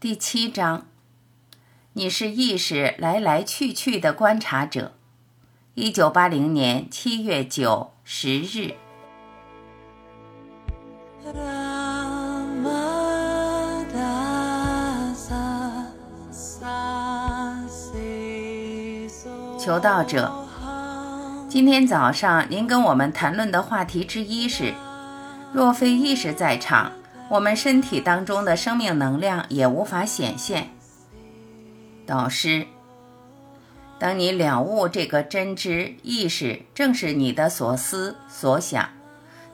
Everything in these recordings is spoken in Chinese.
第七章，你是意识来来去去的观察者。一九八零年七月九十日。求道者，今天早上您跟我们谈论的话题之一是：若非意识在场。我们身体当中的生命能量也无法显现。导师，当你了悟这个真知意识正是你的所思所想，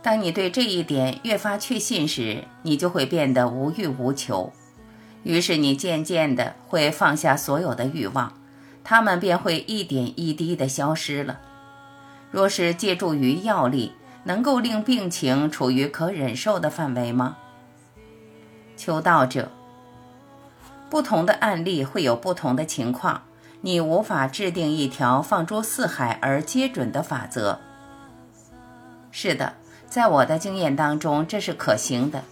当你对这一点越发确信时，你就会变得无欲无求。于是你渐渐的会放下所有的欲望，他们便会一点一滴的消失了。若是借助于药力，能够令病情处于可忍受的范围吗？求道者，不同的案例会有不同的情况，你无法制定一条放诸四海而皆准的法则。是的，在我的经验当中，这是可行的，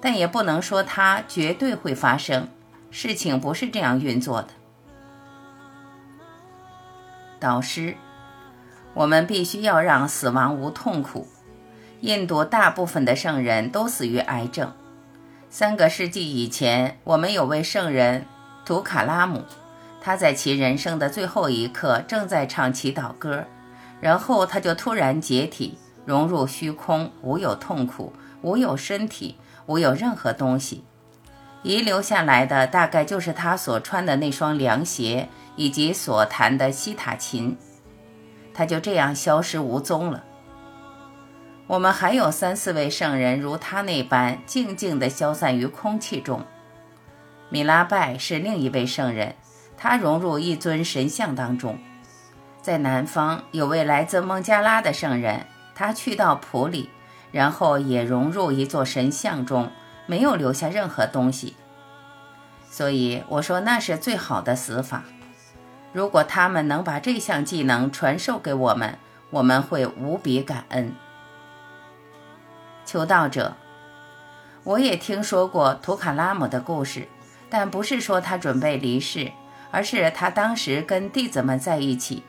但也不能说它绝对会发生。事情不是这样运作的。导师，我们必须要让死亡无痛苦。印度大部分的圣人都死于癌症。三个世纪以前，我们有位圣人图卡拉姆，他在其人生的最后一刻正在唱祈祷歌，然后他就突然解体，融入虚空，无有痛苦，无有身体，无有任何东西，遗留下来的大概就是他所穿的那双凉鞋以及所弹的西塔琴，他就这样消失无踪了。我们还有三四位圣人如他那般静静地消散于空气中。米拉拜是另一位圣人，他融入一尊神像当中。在南方有位来自孟加拉的圣人，他去到普里，然后也融入一座神像中，没有留下任何东西。所以我说那是最好的死法。如果他们能把这项技能传授给我们，我们会无比感恩。求道者，我也听说过图卡拉姆的故事，但不是说他准备离世，而是他当时跟弟子们在一起。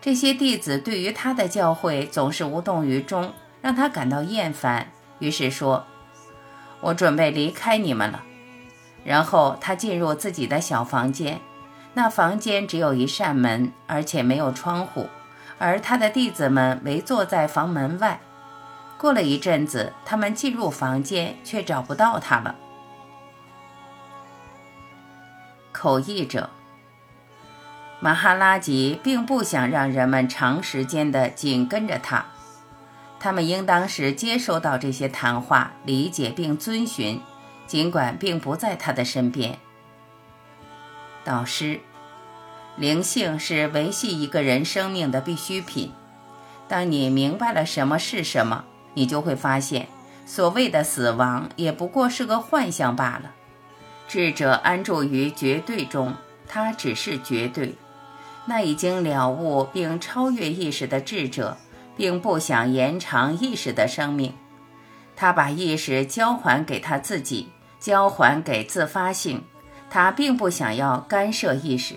这些弟子对于他的教诲总是无动于衷，让他感到厌烦。于是说：“我准备离开你们了。”然后他进入自己的小房间，那房间只有一扇门，而且没有窗户，而他的弟子们围坐在房门外。过了一阵子，他们进入房间，却找不到他了。口译者马哈拉吉并不想让人们长时间的紧跟着他，他们应当是接收到这些谈话，理解并遵循，尽管并不在他的身边。导师，灵性是维系一个人生命的必需品。当你明白了什么是什么。你就会发现，所谓的死亡也不过是个幻象罢了。智者安住于绝对中，他只是绝对。那已经了悟并超越意识的智者，并不想延长意识的生命。他把意识交还给他自己，交还给自发性。他并不想要干涉意识。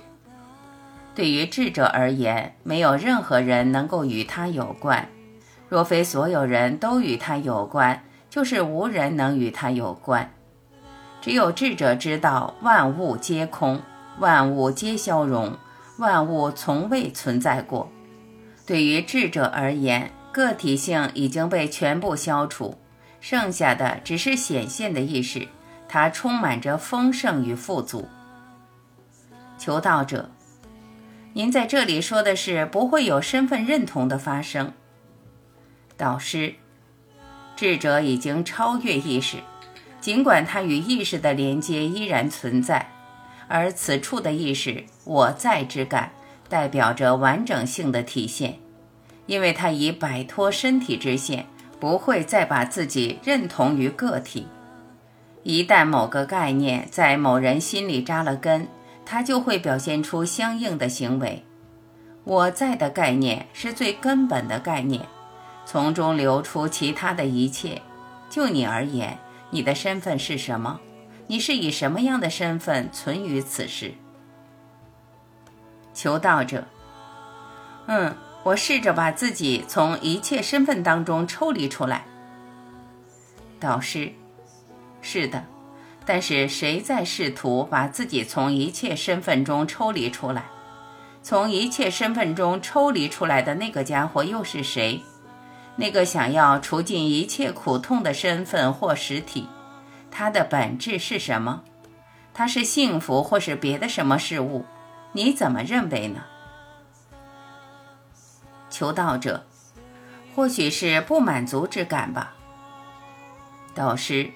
对于智者而言，没有任何人能够与他有关。若非所有人都与他有关，就是无人能与他有关。只有智者知道万物皆空，万物皆消融，万物从未存在过。对于智者而言，个体性已经被全部消除，剩下的只是显现的意识，它充满着丰盛与富足。求道者，您在这里说的是不会有身份认同的发生。导师，智者已经超越意识，尽管他与意识的连接依然存在，而此处的意识“我在”之感，代表着完整性的体现，因为他已摆脱身体之限，不会再把自己认同于个体。一旦某个概念在某人心里扎了根，他就会表现出相应的行为。“我在”的概念是最根本的概念。从中流出其他的一切。就你而言，你的身份是什么？你是以什么样的身份存于此时？求道者，嗯，我试着把自己从一切身份当中抽离出来。导师，是的，但是谁在试图把自己从一切身份中抽离出来？从一切身份中抽离出来的那个家伙又是谁？那个想要除尽一切苦痛的身份或实体，它的本质是什么？它是幸福，或是别的什么事物？你怎么认为呢？求道者，或许是不满足之感吧。导师，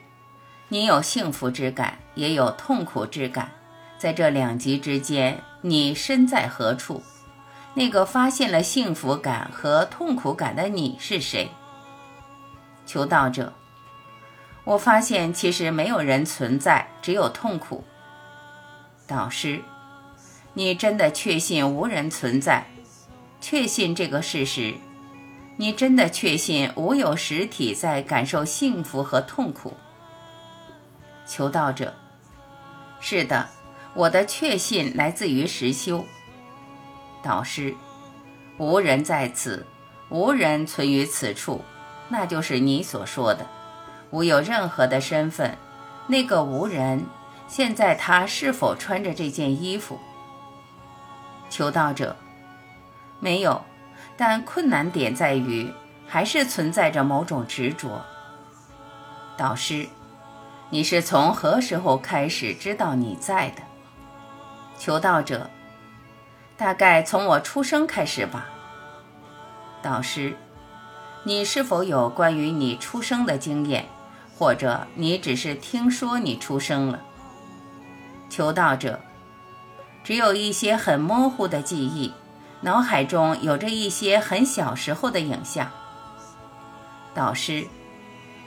你有幸福之感，也有痛苦之感，在这两极之间，你身在何处？那个发现了幸福感和痛苦感的你是谁？求道者，我发现其实没有人存在，只有痛苦。导师，你真的确信无人存在？确信这个事实？你真的确信无有实体在感受幸福和痛苦？求道者，是的，我的确信来自于实修。导师，无人在此，无人存于此处，那就是你所说的，无有任何的身份。那个无人，现在他是否穿着这件衣服？求道者，没有，但困难点在于，还是存在着某种执着。导师，你是从何时候开始知道你在的？求道者。大概从我出生开始吧。导师，你是否有关于你出生的经验，或者你只是听说你出生了？求道者，只有一些很模糊的记忆，脑海中有着一些很小时候的影像。导师，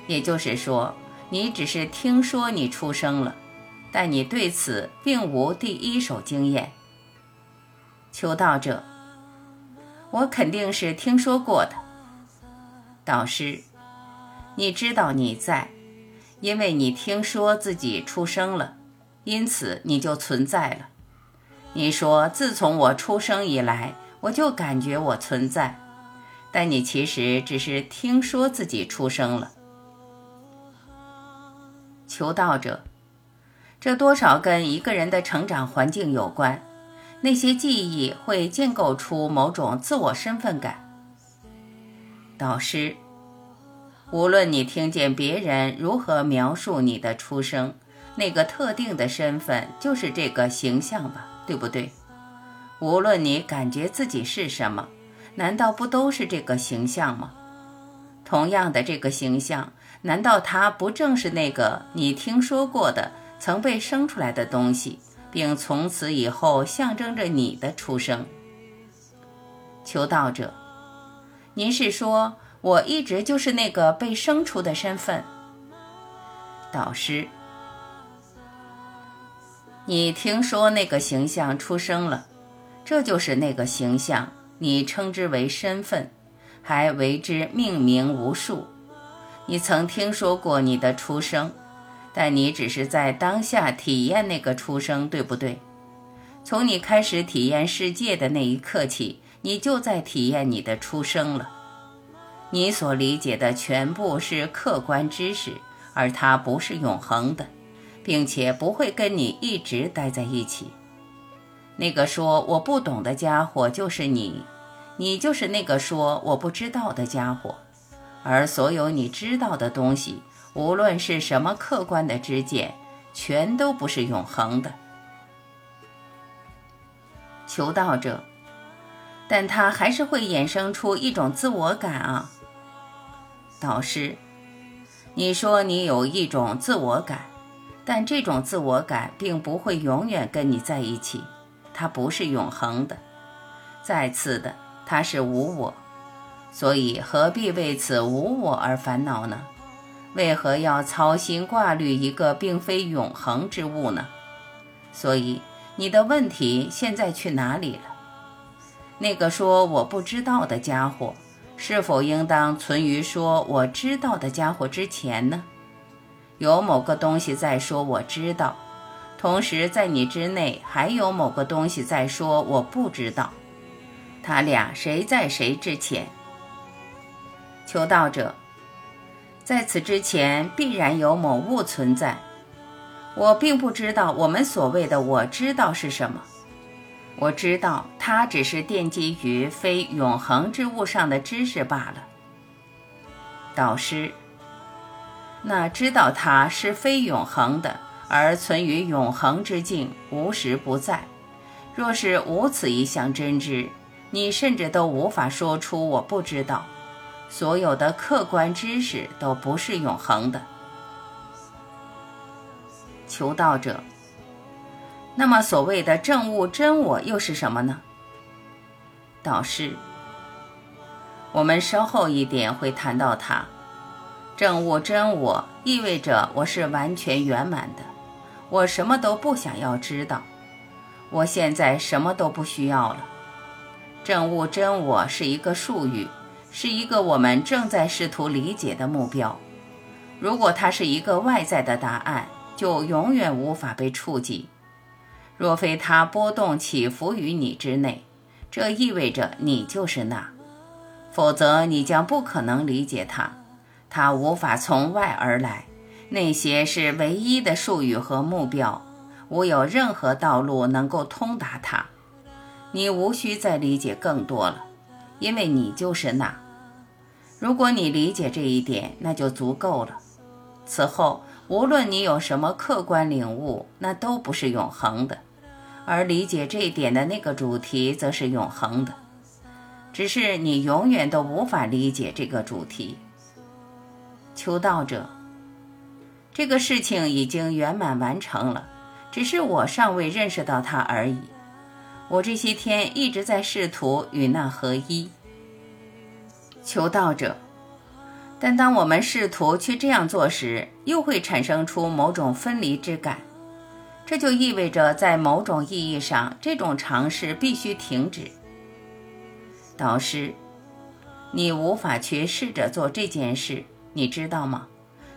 也就是说，你只是听说你出生了，但你对此并无第一手经验。求道者，我肯定是听说过的。导师，你知道你在，因为你听说自己出生了，因此你就存在了。你说自从我出生以来，我就感觉我存在，但你其实只是听说自己出生了。求道者，这多少跟一个人的成长环境有关。那些记忆会建构出某种自我身份感。导师，无论你听见别人如何描述你的出生，那个特定的身份就是这个形象吧，对不对？无论你感觉自己是什么，难道不都是这个形象吗？同样的，这个形象，难道它不正是那个你听说过的曾被生出来的东西？并从此以后象征着你的出生。求道者，您是说我一直就是那个被生出的身份？导师，你听说那个形象出生了，这就是那个形象，你称之为身份，还为之命名无数。你曾听说过你的出生。但你只是在当下体验那个出生，对不对？从你开始体验世界的那一刻起，你就在体验你的出生了。你所理解的全部是客观知识，而它不是永恒的，并且不会跟你一直待在一起。那个说我不懂的家伙就是你，你就是那个说我不知道的家伙，而所有你知道的东西。无论是什么客观的知见，全都不是永恒的。求道者，但他还是会衍生出一种自我感啊。导师，你说你有一种自我感，但这种自我感并不会永远跟你在一起，它不是永恒的。再次的，它是无我，所以何必为此无我而烦恼呢？为何要操心挂虑一个并非永恒之物呢？所以你的问题现在去哪里了？那个说我不知道的家伙，是否应当存于说我知道的家伙之前呢？有某个东西在说我知道，同时在你之内还有某个东西在说我不知道。他俩谁在谁之前？求道者，在此之前必然有某物存在。我并不知道我们所谓的“我知道”是什么。我知道它只是奠基于非永恒之物上的知识罢了。导师，那知道它是非永恒的，而存于永恒之境，无时不在。若是无此一项真知，你甚至都无法说出我不知道。所有的客观知识都不是永恒的。求道者，那么所谓的正悟真我又是什么呢？导师，我们稍后一点会谈到它。正悟真我意味着我是完全圆满的，我什么都不想要知道，我现在什么都不需要了。正悟真我是一个术语，是一个我们正在试图理解的目标。如果它是一个外在的答案。就永远无法被触及。若非它波动起伏于你之内，这意味着你就是那；否则，你将不可能理解它。它无法从外而来，那些是唯一的术语和目标，无有任何道路能够通达它。你无需再理解更多了，因为你就是那。如果你理解这一点，那就足够了。此后。无论你有什么客观领悟，那都不是永恒的，而理解这一点的那个主题则是永恒的。只是你永远都无法理解这个主题。求道者，这个事情已经圆满完成了，只是我尚未认识到它而已。我这些天一直在试图与那合一。求道者。但当我们试图去这样做时，又会产生出某种分离之感，这就意味着在某种意义上，这种尝试必须停止。导师，你无法去试着做这件事，你知道吗？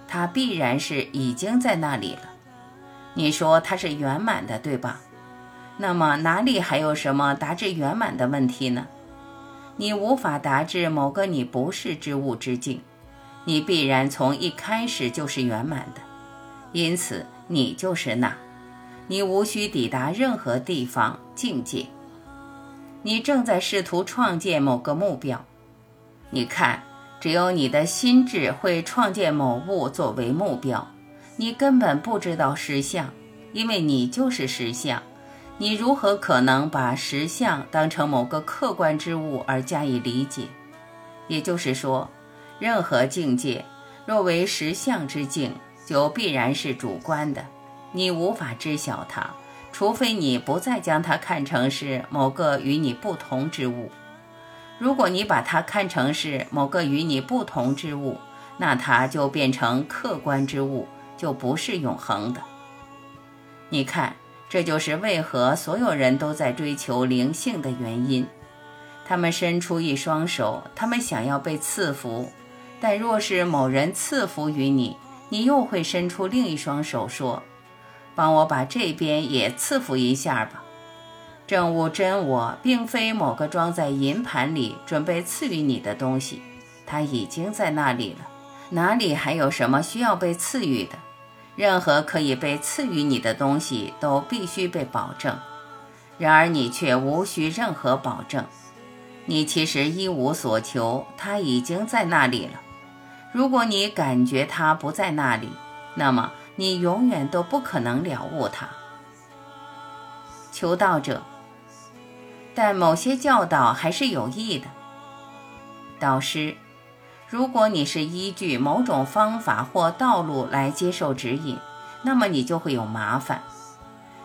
它必然是已经在那里了。你说它是圆满的，对吧？那么哪里还有什么达至圆满的问题呢？你无法达至某个你不是之物之境。你必然从一开始就是圆满的，因此你就是那。你无需抵达任何地方境界。你正在试图创建某个目标。你看，只有你的心智会创建某物作为目标。你根本不知道实相，因为你就是实相。你如何可能把实相当成某个客观之物而加以理解？也就是说。任何境界，若为实相之境，就必然是主观的。你无法知晓它，除非你不再将它看成是某个与你不同之物。如果你把它看成是某个与你不同之物，那它就变成客观之物，就不是永恒的。你看，这就是为何所有人都在追求灵性的原因。他们伸出一双手，他们想要被赐福。但若是某人赐福于你，你又会伸出另一双手说：“帮我把这边也赐福一下吧。”正悟真我并非某个装在银盘里准备赐予你的东西，它已经在那里了。哪里还有什么需要被赐予的？任何可以被赐予你的东西都必须被保证。然而你却无需任何保证，你其实一无所求，它已经在那里了。如果你感觉它不在那里，那么你永远都不可能了悟它。求道者，但某些教导还是有益的。导师，如果你是依据某种方法或道路来接受指引，那么你就会有麻烦。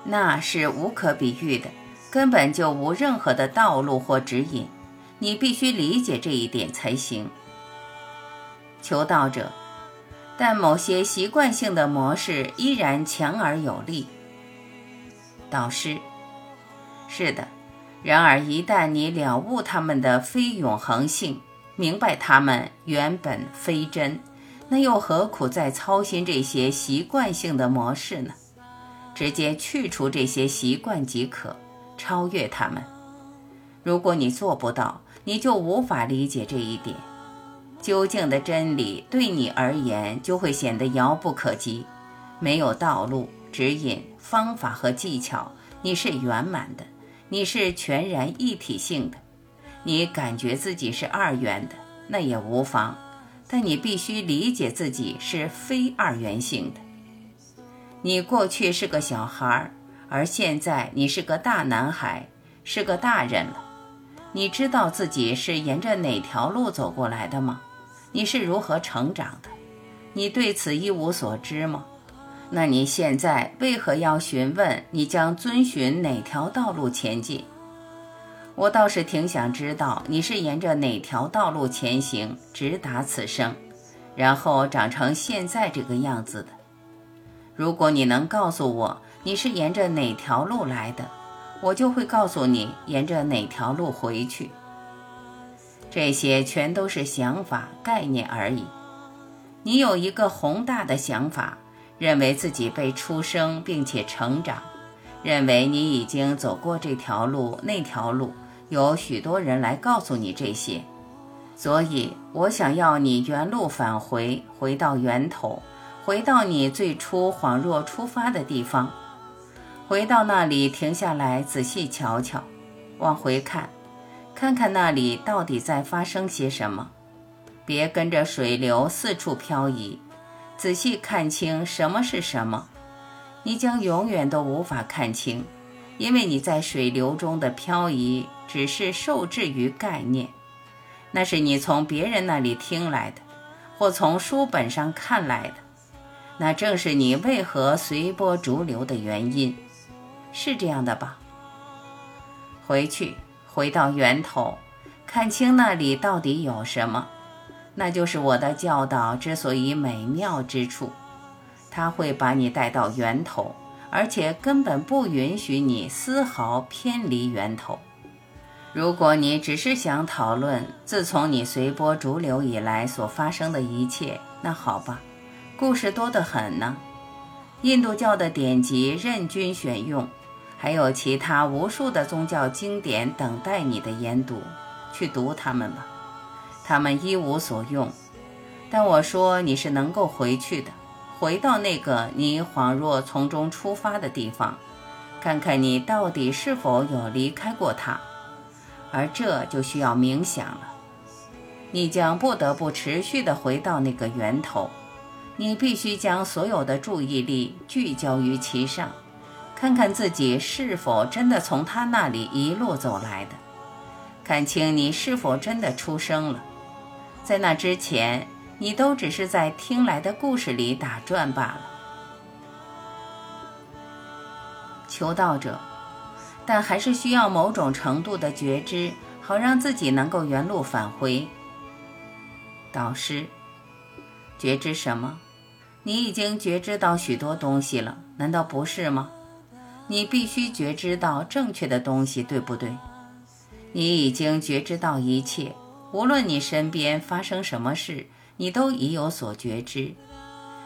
那是无可比喻的，根本就无任何的道路或指引。你必须理解这一点才行。求道者，但某些习惯性的模式依然强而有力。导师，是的。然而，一旦你了悟他们的非永恒性，明白他们原本非真，那又何苦再操心这些习惯性的模式呢？直接去除这些习惯即可，超越他们。如果你做不到，你就无法理解这一点。究竟的真理对你而言就会显得遥不可及，没有道路指引、方法和技巧。你是圆满的，你是全然一体性的。你感觉自己是二元的，那也无妨，但你必须理解自己是非二元性的。你过去是个小孩，而现在你是个大男孩，是个大人了。你知道自己是沿着哪条路走过来的吗？你是如何成长的？你对此一无所知吗？那你现在为何要询问你将遵循哪条道路前进？我倒是挺想知道你是沿着哪条道路前行，直达此生，然后长成现在这个样子的。如果你能告诉我你是沿着哪条路来的，我就会告诉你沿着哪条路回去。这些全都是想法、概念而已。你有一个宏大的想法，认为自己被出生并且成长，认为你已经走过这条路、那条路，有许多人来告诉你这些。所以我想要你原路返回，回到源头，回到你最初恍若出发的地方，回到那里停下来，仔细瞧瞧，往回看。看看那里到底在发生些什么，别跟着水流四处漂移，仔细看清什么是什么。你将永远都无法看清，因为你在水流中的漂移只是受制于概念，那是你从别人那里听来的，或从书本上看来的。那正是你为何随波逐流的原因，是这样的吧？回去。回到源头，看清那里到底有什么，那就是我的教导之所以美妙之处。它会把你带到源头，而且根本不允许你丝毫偏离源头。如果你只是想讨论自从你随波逐流以来所发生的一切，那好吧，故事多得很呢。印度教的典籍任君选用。还有其他无数的宗教经典等待你的研读，去读它们吧。它们一无所用，但我说你是能够回去的，回到那个你恍若从中出发的地方，看看你到底是否有离开过它。而这就需要冥想了。你将不得不持续地回到那个源头，你必须将所有的注意力聚焦于其上。看看自己是否真的从他那里一路走来的，看清你是否真的出生了。在那之前，你都只是在听来的故事里打转罢了。求道者，但还是需要某种程度的觉知，好让自己能够原路返回。导师，觉知什么？你已经觉知到许多东西了，难道不是吗？你必须觉知到正确的东西，对不对？你已经觉知到一切，无论你身边发生什么事，你都已有所觉知。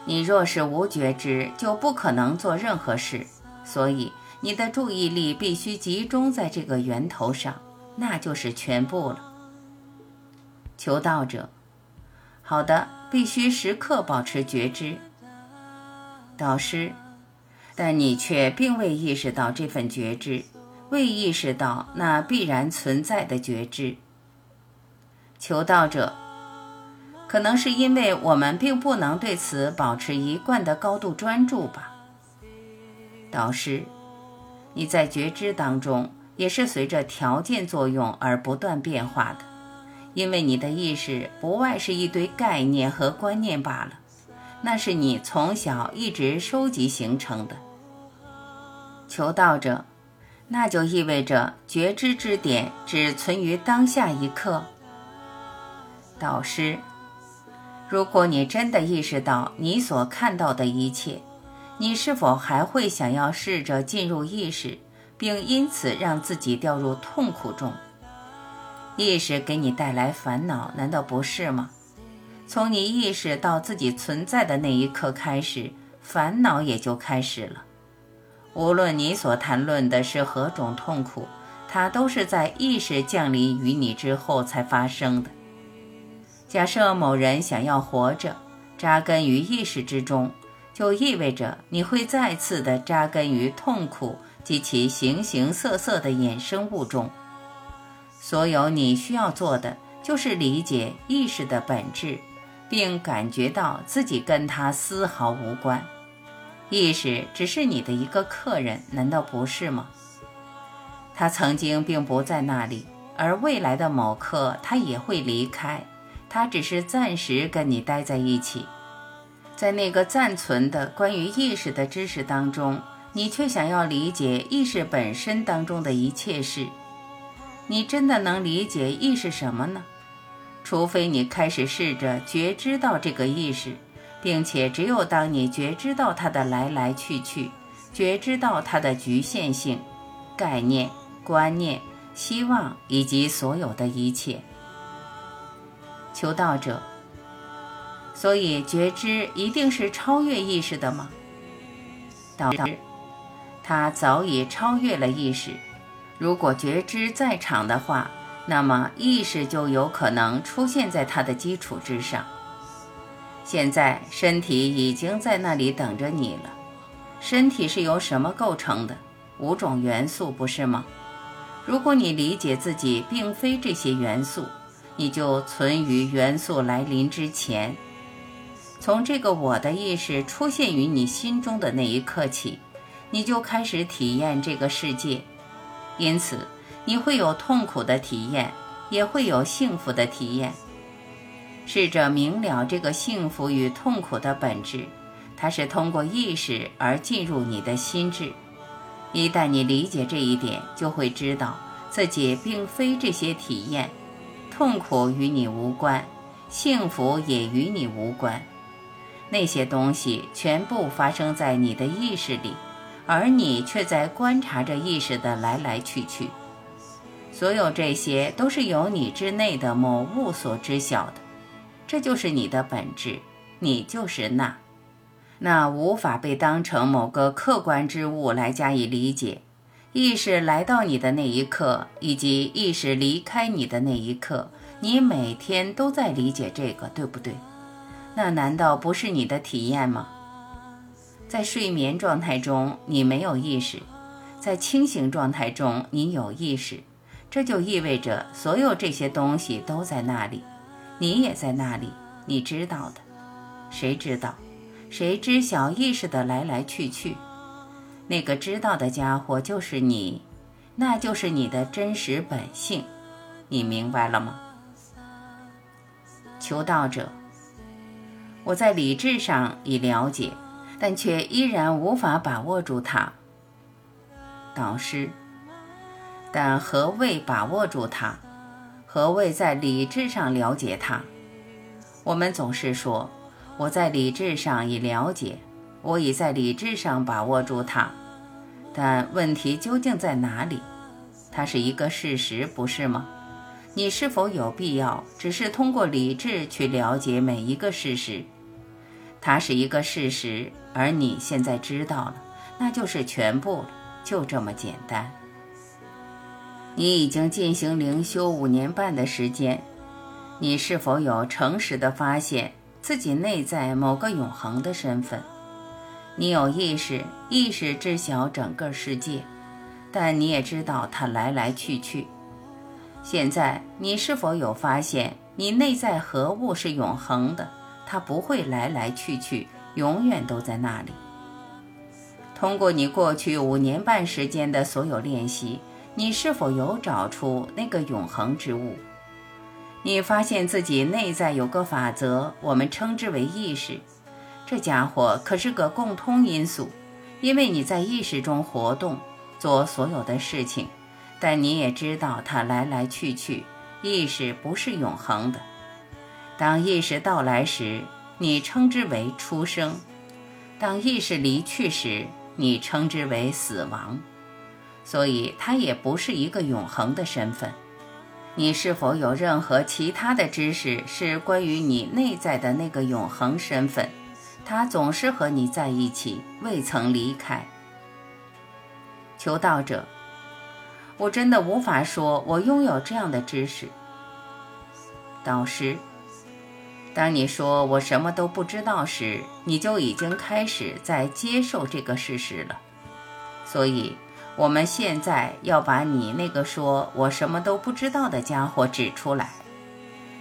你若是无觉知，就不可能做任何事。所以，你的注意力必须集中在这个源头上，那就是全部了。求道者，好的，必须时刻保持觉知。导师。但你却并未意识到这份觉知，未意识到那必然存在的觉知。求道者，可能是因为我们并不能对此保持一贯的高度专注吧。导师，你在觉知当中也是随着条件作用而不断变化的，因为你的意识不外是一堆概念和观念罢了，那是你从小一直收集形成的。求道者，那就意味着觉知之点只存于当下一刻。导师，如果你真的意识到你所看到的一切，你是否还会想要试着进入意识，并因此让自己掉入痛苦中？意识给你带来烦恼，难道不是吗？从你意识到自己存在的那一刻开始，烦恼也就开始了。无论你所谈论的是何种痛苦，它都是在意识降临于你之后才发生的。假设某人想要活着，扎根于意识之中，就意味着你会再次的扎根于痛苦及其形形色色的衍生物中。所有你需要做的，就是理解意识的本质，并感觉到自己跟它丝毫无关。意识只是你的一个客人，难道不是吗？他曾经并不在那里，而未来的某刻他也会离开。他只是暂时跟你待在一起，在那个暂存的关于意识的知识当中，你却想要理解意识本身当中的一切事。你真的能理解意识什么呢？除非你开始试着觉知到这个意识。并且，只有当你觉知到它的来来去去，觉知到它的局限性、概念、观念、希望以及所有的一切，求道者。所以，觉知一定是超越意识的吗？导致，他早已超越了意识。如果觉知在场的话，那么意识就有可能出现在它的基础之上。现在身体已经在那里等着你了。身体是由什么构成的？五种元素，不是吗？如果你理解自己并非这些元素，你就存于元素来临之前。从这个我的意识出现于你心中的那一刻起，你就开始体验这个世界。因此，你会有痛苦的体验，也会有幸福的体验。试着明了这个幸福与痛苦的本质，它是通过意识而进入你的心智。一旦你理解这一点，就会知道自己并非这些体验，痛苦与你无关，幸福也与你无关。那些东西全部发生在你的意识里，而你却在观察着意识的来来去去。所有这些都是由你之内的某物所知晓的。这就是你的本质，你就是那，那无法被当成某个客观之物来加以理解。意识来到你的那一刻，以及意识离开你的那一刻，你每天都在理解这个，对不对？那难道不是你的体验吗？在睡眠状态中，你没有意识；在清醒状态中，你有意识。这就意味着所有这些东西都在那里。你也在那里，你知道的。谁知道？谁知晓意识的来来去去？那个知道的家伙就是你，那就是你的真实本性。你明白了吗？求道者，我在理智上已了解，但却依然无法把握住它。导师，但何谓把握住它？何谓在理智上了解它？我们总是说我在理智上已了解，我已在理智上把握住它。但问题究竟在哪里？它是一个事实，不是吗？你是否有必要只是通过理智去了解每一个事实？它是一个事实，而你现在知道了，那就是全部了，就这么简单。你已经进行灵修五年半的时间，你是否有诚实的发现自己内在某个永恒的身份？你有意识，意识知晓整个世界，但你也知道它来来去去。现在，你是否有发现你内在何物是永恒的？它不会来来去去，永远都在那里。通过你过去五年半时间的所有练习。你是否有找出那个永恒之物？你发现自己内在有个法则，我们称之为意识。这家伙可是个共通因素，因为你在意识中活动，做所有的事情。但你也知道它来来去去，意识不是永恒的。当意识到来时，你称之为出生；当意识离去时，你称之为死亡。所以，它也不是一个永恒的身份。你是否有任何其他的知识是关于你内在的那个永恒身份？它总是和你在一起，未曾离开。求道者，我真的无法说我拥有这样的知识。导师，当你说我什么都不知道时，你就已经开始在接受这个事实了。所以，我们现在要把你那个说我什么都不知道的家伙指出来。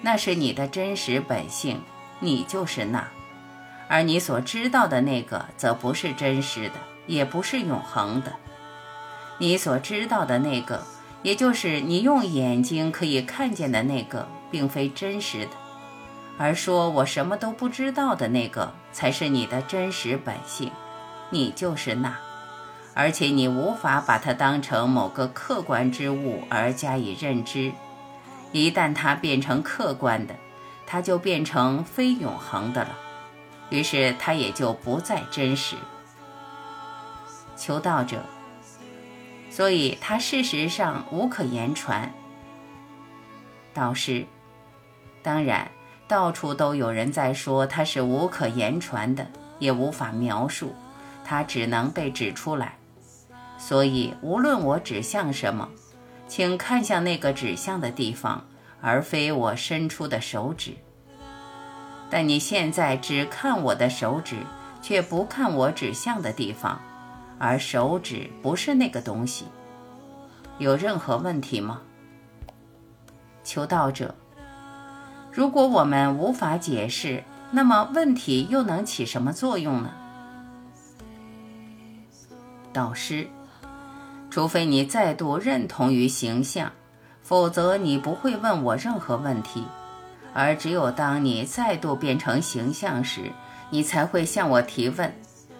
那是你的真实本性，你就是那。而你所知道的那个，则不是真实的，也不是永恒的。你所知道的那个，也就是你用眼睛可以看见的那个。并非真实的，而说我什么都不知道的那个才是你的真实本性，你就是那，而且你无法把它当成某个客观之物而加以认知。一旦它变成客观的，它就变成非永恒的了，于是它也就不再真实。求道者，所以它事实上无可言传。导师。当然，到处都有人在说它是无可言传的，也无法描述，它只能被指出来。所以，无论我指向什么，请看向那个指向的地方，而非我伸出的手指。但你现在只看我的手指，却不看我指向的地方，而手指不是那个东西。有任何问题吗？求道者。如果我们无法解释，那么问题又能起什么作用呢？导师，除非你再度认同于形象，否则你不会问我任何问题。而只有当你再度变成形象时，你才会向我提问。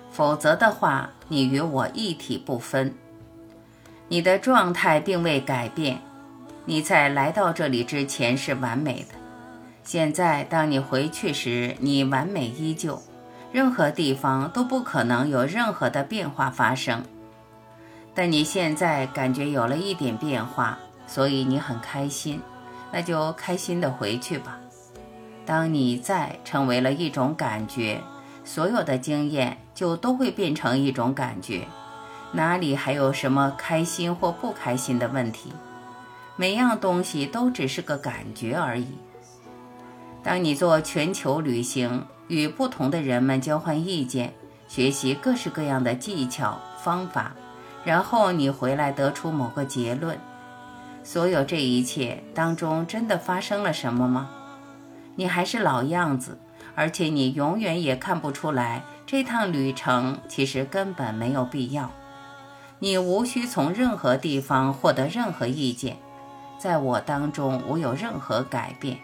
否则的话，你与我一体不分。你的状态并未改变，你在来到这里之前是完美的。现在，当你回去时，你完美依旧，任何地方都不可能有任何的变化发生。但你现在感觉有了一点变化，所以你很开心，那就开心的回去吧。当你在成为了一种感觉，所有的经验就都会变成一种感觉，哪里还有什么开心或不开心的问题？每样东西都只是个感觉而已。当你做全球旅行，与不同的人们交换意见，学习各式各样的技巧方法，然后你回来得出某个结论，所有这一切当中真的发生了什么吗？你还是老样子，而且你永远也看不出来这趟旅程其实根本没有必要。你无需从任何地方获得任何意见，在我当中无有任何改变。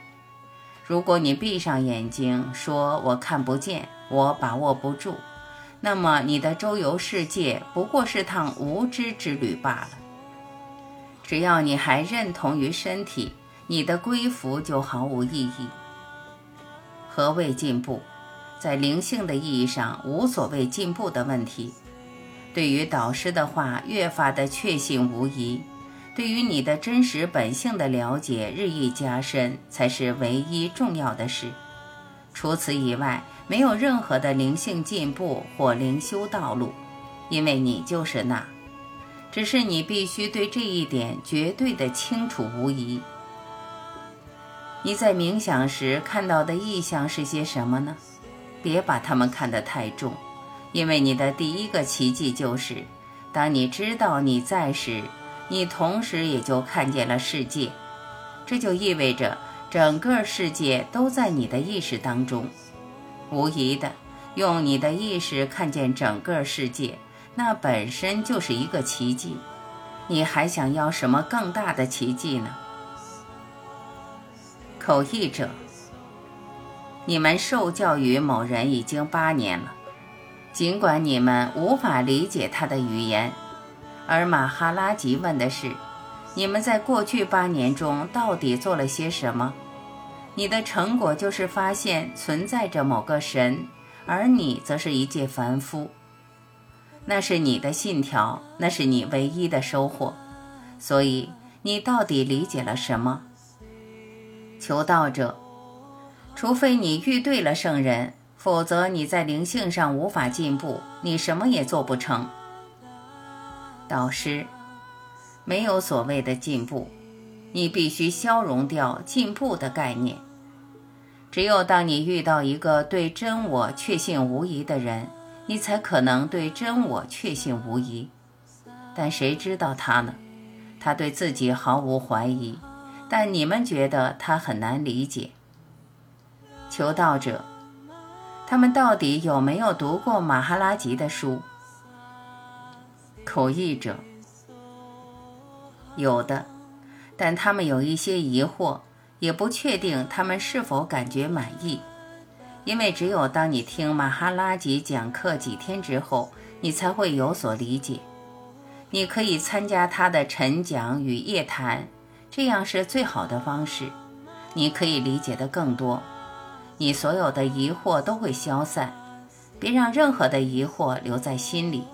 如果你闭上眼睛说“我看不见，我把握不住”，那么你的周游世界不过是趟无知之旅罢了。只要你还认同于身体，你的归服就毫无意义。何谓进步？在灵性的意义上，无所谓进步的问题。对于导师的话，越发的确信无疑。对于你的真实本性的了解日益加深，才是唯一重要的事。除此以外，没有任何的灵性进步或灵修道路，因为你就是那。只是你必须对这一点绝对的清楚无疑。你在冥想时看到的意象是些什么呢？别把它们看得太重，因为你的第一个奇迹就是，当你知道你在时。你同时也就看见了世界，这就意味着整个世界都在你的意识当中。无疑的，用你的意识看见整个世界，那本身就是一个奇迹。你还想要什么更大的奇迹呢？口译者，你们受教于某人已经八年了，尽管你们无法理解他的语言。而马哈拉吉问的是：“你们在过去八年中到底做了些什么？你的成果就是发现存在着某个神，而你则是一介凡夫。那是你的信条，那是你唯一的收获。所以，你到底理解了什么？求道者，除非你遇对了圣人，否则你在灵性上无法进步，你什么也做不成。导师，没有所谓的进步，你必须消融掉进步的概念。只有当你遇到一个对真我确信无疑的人，你才可能对真我确信无疑。但谁知道他呢？他对自己毫无怀疑，但你们觉得他很难理解。求道者，他们到底有没有读过马哈拉吉的书？口译者有的，但他们有一些疑惑，也不确定他们是否感觉满意，因为只有当你听马哈拉吉讲课几天之后，你才会有所理解。你可以参加他的晨讲与夜谈，这样是最好的方式。你可以理解的更多，你所有的疑惑都会消散。别让任何的疑惑留在心里。